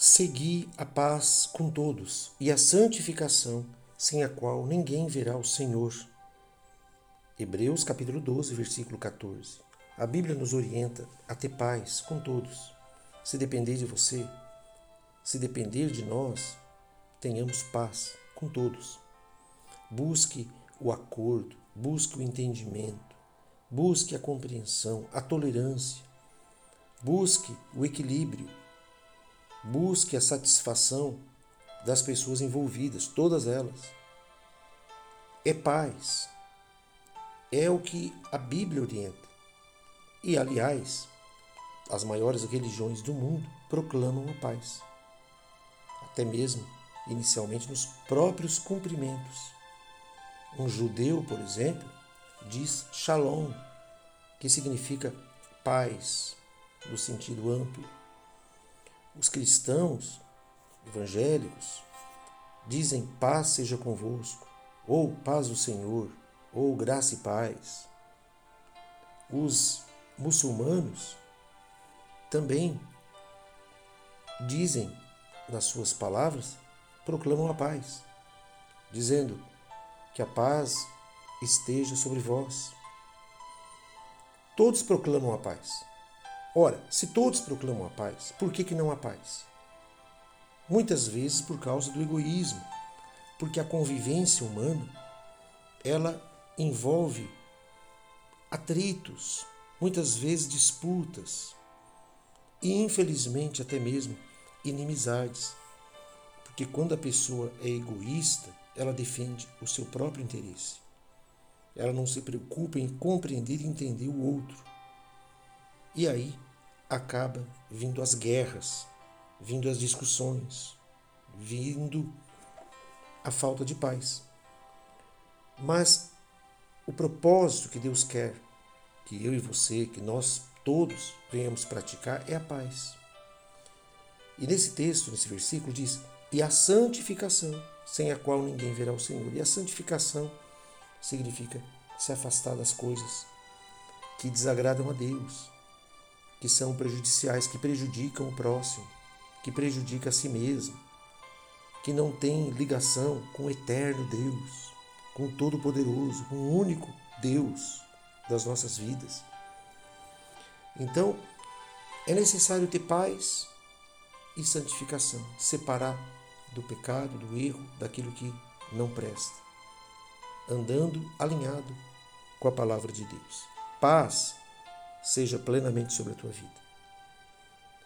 Segui a paz com todos e a santificação, sem a qual ninguém verá o Senhor. Hebreus capítulo 12, versículo 14. A Bíblia nos orienta a ter paz com todos. Se depender de você, se depender de nós, tenhamos paz com todos. Busque o acordo, busque o entendimento, busque a compreensão, a tolerância, busque o equilíbrio Busque a satisfação das pessoas envolvidas, todas elas. É paz. É o que a Bíblia orienta. E, aliás, as maiores religiões do mundo proclamam a paz. Até mesmo, inicialmente, nos próprios cumprimentos. Um judeu, por exemplo, diz shalom, que significa paz, no sentido amplo. Os cristãos evangélicos dizem paz seja convosco, ou paz do Senhor, ou graça e paz. Os muçulmanos também dizem nas suas palavras, proclamam a paz, dizendo que a paz esteja sobre vós. Todos proclamam a paz. Ora, se todos proclamam a paz, por que, que não há paz? Muitas vezes por causa do egoísmo, porque a convivência humana ela envolve atritos, muitas vezes disputas e infelizmente até mesmo inimizades. Porque quando a pessoa é egoísta, ela defende o seu próprio interesse. Ela não se preocupa em compreender e entender o outro. E aí acaba vindo as guerras, vindo as discussões, vindo a falta de paz. Mas o propósito que Deus quer que eu e você, que nós todos venhamos praticar é a paz. E nesse texto, nesse versículo, diz: e a santificação, sem a qual ninguém verá o Senhor. E a santificação significa se afastar das coisas que desagradam a Deus, que são prejudiciais, que prejudicam o próximo, que prejudica a si mesmo, que não tem ligação com o eterno Deus, com o Todo-Poderoso, com o único Deus das nossas vidas. Então, é necessário ter paz e santificação, separar do pecado, do erro, daquilo que não presta, andando alinhado com a palavra de Deus. Paz seja plenamente sobre a tua vida.